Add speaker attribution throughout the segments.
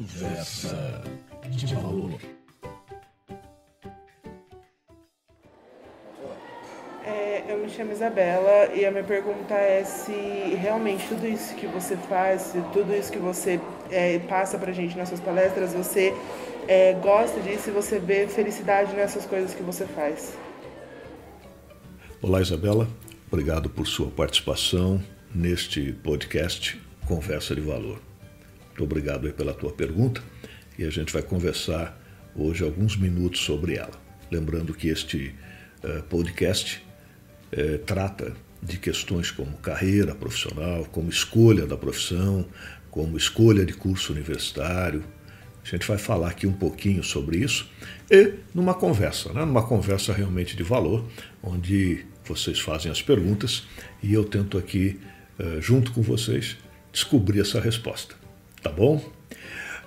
Speaker 1: Conversa de valor.
Speaker 2: É, eu me chamo Isabela e a minha pergunta é se realmente tudo isso que você faz, se tudo isso que você é, passa pra gente nas suas palestras, você é, gosta disso e você vê felicidade nessas coisas que você faz.
Speaker 3: Olá, Isabela. Obrigado por sua participação neste podcast Conversa de Valor. Muito obrigado pela tua pergunta e a gente vai conversar hoje alguns minutos sobre ela. Lembrando que este uh, podcast uh, trata de questões como carreira profissional, como escolha da profissão, como escolha de curso universitário. A gente vai falar aqui um pouquinho sobre isso e numa conversa, né? numa conversa realmente de valor, onde vocês fazem as perguntas e eu tento aqui, uh, junto com vocês, descobrir essa resposta. Tá bom?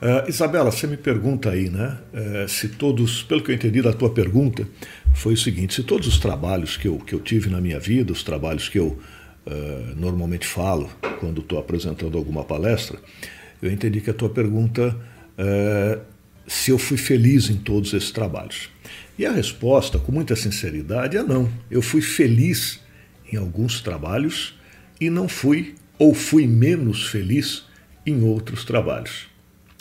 Speaker 3: Uh, Isabela, você me pergunta aí, né? Uh, se todos, pelo que eu entendi da tua pergunta, foi o seguinte: se todos os trabalhos que eu, que eu tive na minha vida, os trabalhos que eu uh, normalmente falo quando estou apresentando alguma palestra, eu entendi que a tua pergunta se eu fui feliz em todos esses trabalhos. E a resposta, com muita sinceridade, é não. Eu fui feliz em alguns trabalhos e não fui ou fui menos feliz em outros trabalhos.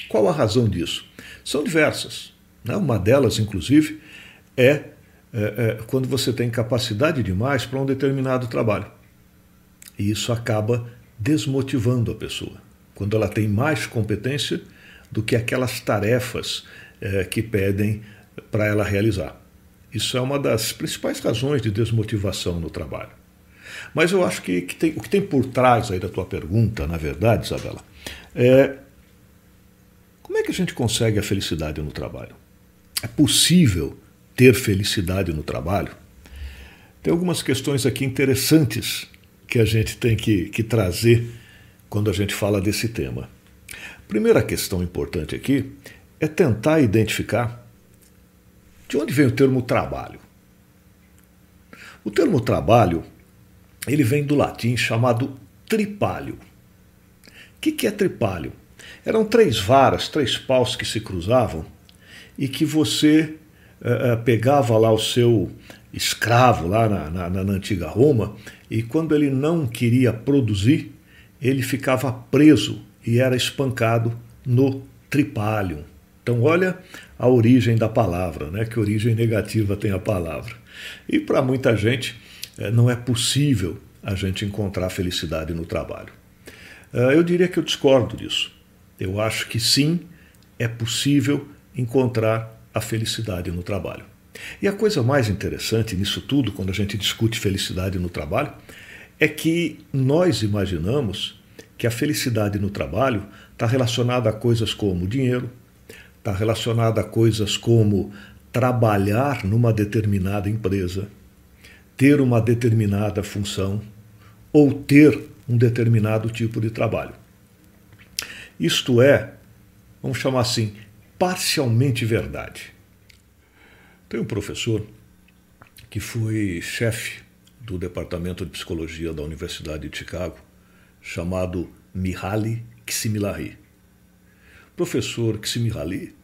Speaker 3: Qual a razão disso? São diversas. Né? Uma delas, inclusive, é, é, é quando você tem capacidade demais para um determinado trabalho. E isso acaba desmotivando a pessoa. Quando ela tem mais competência do que aquelas tarefas é, que pedem para ela realizar. Isso é uma das principais razões de desmotivação no trabalho. Mas eu acho que, que tem, o que tem por trás aí da tua pergunta, na verdade, Isabela, é, como é que a gente consegue a felicidade no trabalho? É possível ter felicidade no trabalho? Tem algumas questões aqui interessantes que a gente tem que, que trazer quando a gente fala desse tema. Primeira questão importante aqui é tentar identificar de onde vem o termo trabalho. O termo trabalho ele vem do latim chamado tripalho que, que é tripalho? Eram três varas, três paus que se cruzavam e que você uh, pegava lá o seu escravo lá na, na, na antiga Roma e quando ele não queria produzir, ele ficava preso e era espancado no tripalho. Então, olha a origem da palavra, né? que origem negativa tem a palavra. E para muita gente, não é possível a gente encontrar felicidade no trabalho. Ah, eu diria que eu discordo disso. Eu acho que sim, é possível encontrar a felicidade no trabalho. E a coisa mais interessante nisso tudo, quando a gente discute felicidade no trabalho, é que nós imaginamos que a felicidade no trabalho está relacionada a coisas como dinheiro, está relacionada a coisas como trabalhar numa determinada empresa, ter uma determinada função ou ter um determinado tipo de trabalho. Isto é, vamos chamar assim, parcialmente verdade. Tem um professor que foi chefe do departamento de psicologia da Universidade de Chicago, chamado Mihaly Csikszentmihalyi. Professor Csikszentmihalyi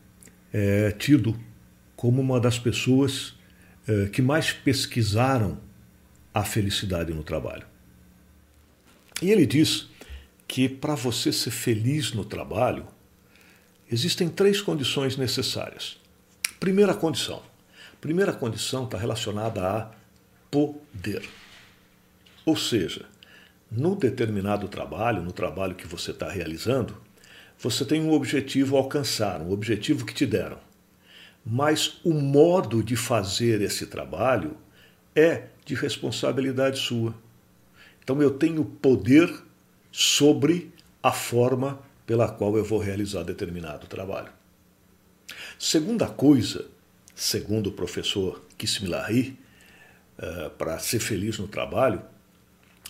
Speaker 3: é tido como uma das pessoas é, que mais pesquisaram a felicidade no trabalho. E ele diz que para você ser feliz no trabalho, existem três condições necessárias. Primeira condição. Primeira condição está relacionada a poder. Ou seja, no determinado trabalho, no trabalho que você está realizando, você tem um objetivo a alcançar, um objetivo que te deram. Mas o modo de fazer esse trabalho é de responsabilidade sua. Então eu tenho poder sobre a forma pela qual eu vou realizar determinado trabalho. Segunda coisa, segundo o professor Kismilahi, uh, eh, para ser feliz no trabalho,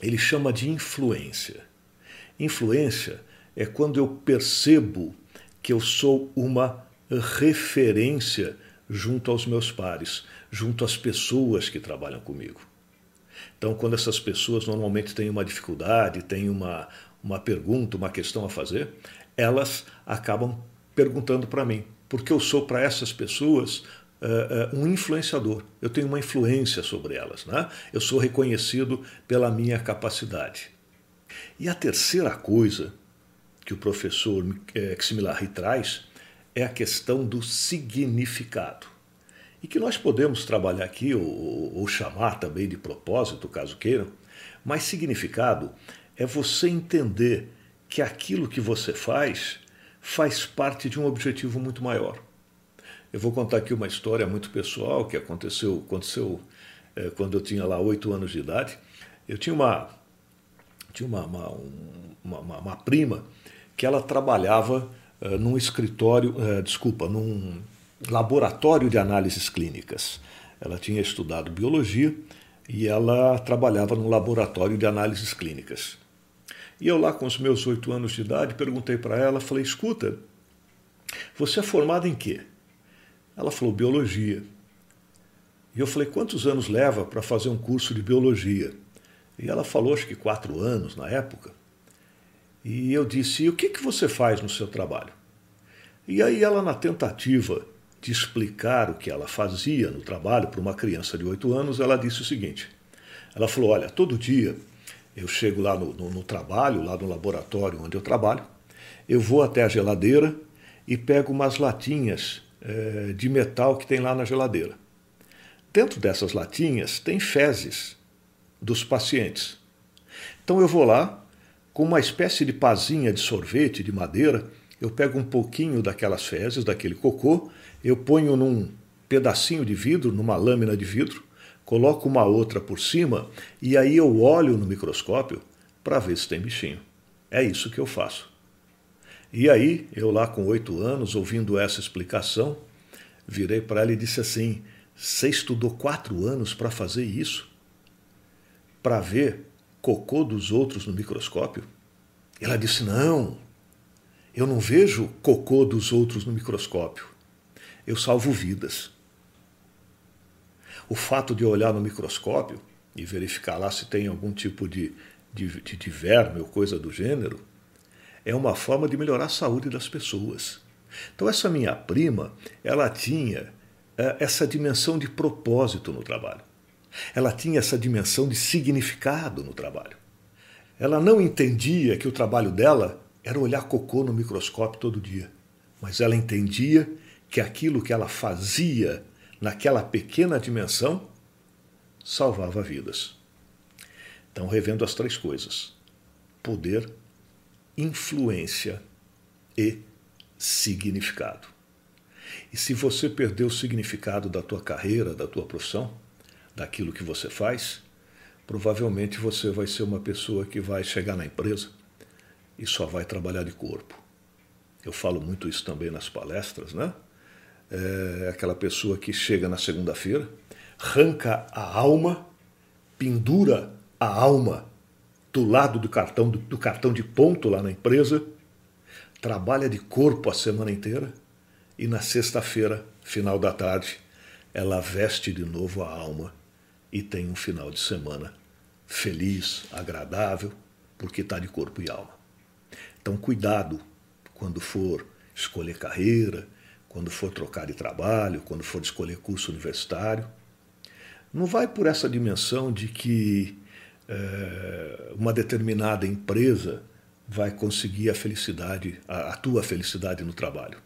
Speaker 3: ele chama de influência. Influência é quando eu percebo que eu sou uma referência junto aos meus pares, junto às pessoas que trabalham comigo. Então, quando essas pessoas normalmente têm uma dificuldade, têm uma, uma pergunta, uma questão a fazer, elas acabam perguntando para mim, porque eu sou para essas pessoas uh, uh, um influenciador. Eu tenho uma influência sobre elas. Né? Eu sou reconhecido pela minha capacidade. E a terceira coisa que o professor é, traz é a questão do significado. E que nós podemos trabalhar aqui, ou, ou chamar também de propósito, caso queiram, mas significado é você entender que aquilo que você faz faz parte de um objetivo muito maior. Eu vou contar aqui uma história muito pessoal que aconteceu, aconteceu é, quando eu tinha lá oito anos de idade. Eu tinha uma, tinha uma, uma, uma, uma prima que ela trabalhava uh, num escritório, uh, desculpa, num laboratório de análises clínicas. Ela tinha estudado biologia e ela trabalhava num laboratório de análises clínicas. E eu lá com os meus oito anos de idade perguntei para ela, falei, escuta, você é formada em quê? Ela falou biologia. E eu falei, quantos anos leva para fazer um curso de biologia? E ela falou, acho que quatro anos na época. E eu disse, e o que, que você faz no seu trabalho? E aí ela, na tentativa de explicar o que ela fazia no trabalho para uma criança de oito anos, ela disse o seguinte: ela falou, olha, todo dia eu chego lá no, no, no trabalho, lá no laboratório onde eu trabalho, eu vou até a geladeira e pego umas latinhas é, de metal que tem lá na geladeira. Dentro dessas latinhas tem fezes dos pacientes. Então eu vou lá, com uma espécie de pazinha de sorvete de madeira, eu pego um pouquinho daquelas fezes, daquele cocô, eu ponho num pedacinho de vidro, numa lâmina de vidro, coloco uma outra por cima e aí eu olho no microscópio para ver se tem bichinho. É isso que eu faço. E aí, eu lá com oito anos, ouvindo essa explicação, virei para ela e disse assim: Você estudou quatro anos para fazer isso? Para ver cocô dos outros no microscópio? Ela disse: Não, eu não vejo cocô dos outros no microscópio. Eu salvo vidas. O fato de olhar no microscópio e verificar lá se tem algum tipo de, de, de verme ou coisa do gênero é uma forma de melhorar a saúde das pessoas. Então, essa minha prima, ela tinha é, essa dimensão de propósito no trabalho. Ela tinha essa dimensão de significado no trabalho. Ela não entendia que o trabalho dela era olhar cocô no microscópio todo dia, mas ela entendia que aquilo que ela fazia naquela pequena dimensão salvava vidas. Então, revendo as três coisas: poder, influência e significado. E se você perdeu o significado da tua carreira, da tua profissão, daquilo que você faz, provavelmente você vai ser uma pessoa que vai chegar na empresa e só vai trabalhar de corpo. Eu falo muito isso também nas palestras, né? É aquela pessoa que chega na segunda-feira, arranca a alma, pendura a alma do lado do cartão, do, do cartão de ponto lá na empresa, trabalha de corpo a semana inteira e na sexta-feira, final da tarde, ela veste de novo a alma e tem um final de semana feliz, agradável, porque está de corpo e alma. Então, cuidado quando for escolher carreira, quando for trocar de trabalho, quando for escolher curso universitário. Não vai por essa dimensão de que é, uma determinada empresa vai conseguir a felicidade, a, a tua felicidade no trabalho.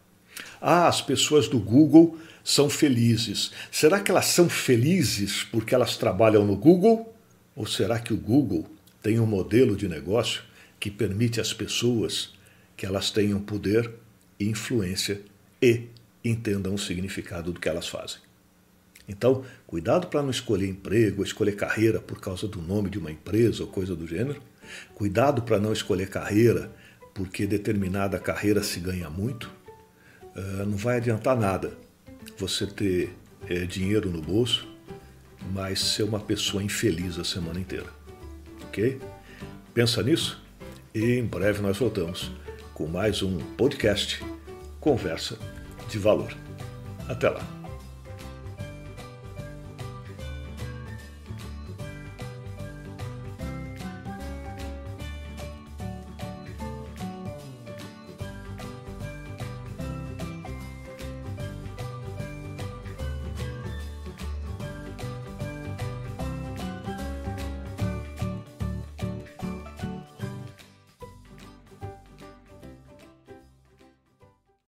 Speaker 3: Ah, as pessoas do Google são felizes. Será que elas são felizes porque elas trabalham no Google? Ou será que o Google tem um modelo de negócio que permite às pessoas que elas tenham poder, influência e entendam o significado do que elas fazem? Então, cuidado para não escolher emprego, escolher carreira por causa do nome de uma empresa ou coisa do gênero. Cuidado para não escolher carreira porque determinada carreira se ganha muito. Uh, não vai adiantar nada você ter é, dinheiro no bolso, mas ser uma pessoa infeliz a semana inteira. Ok? Pensa nisso e em breve nós voltamos com mais um podcast Conversa de Valor. Até lá.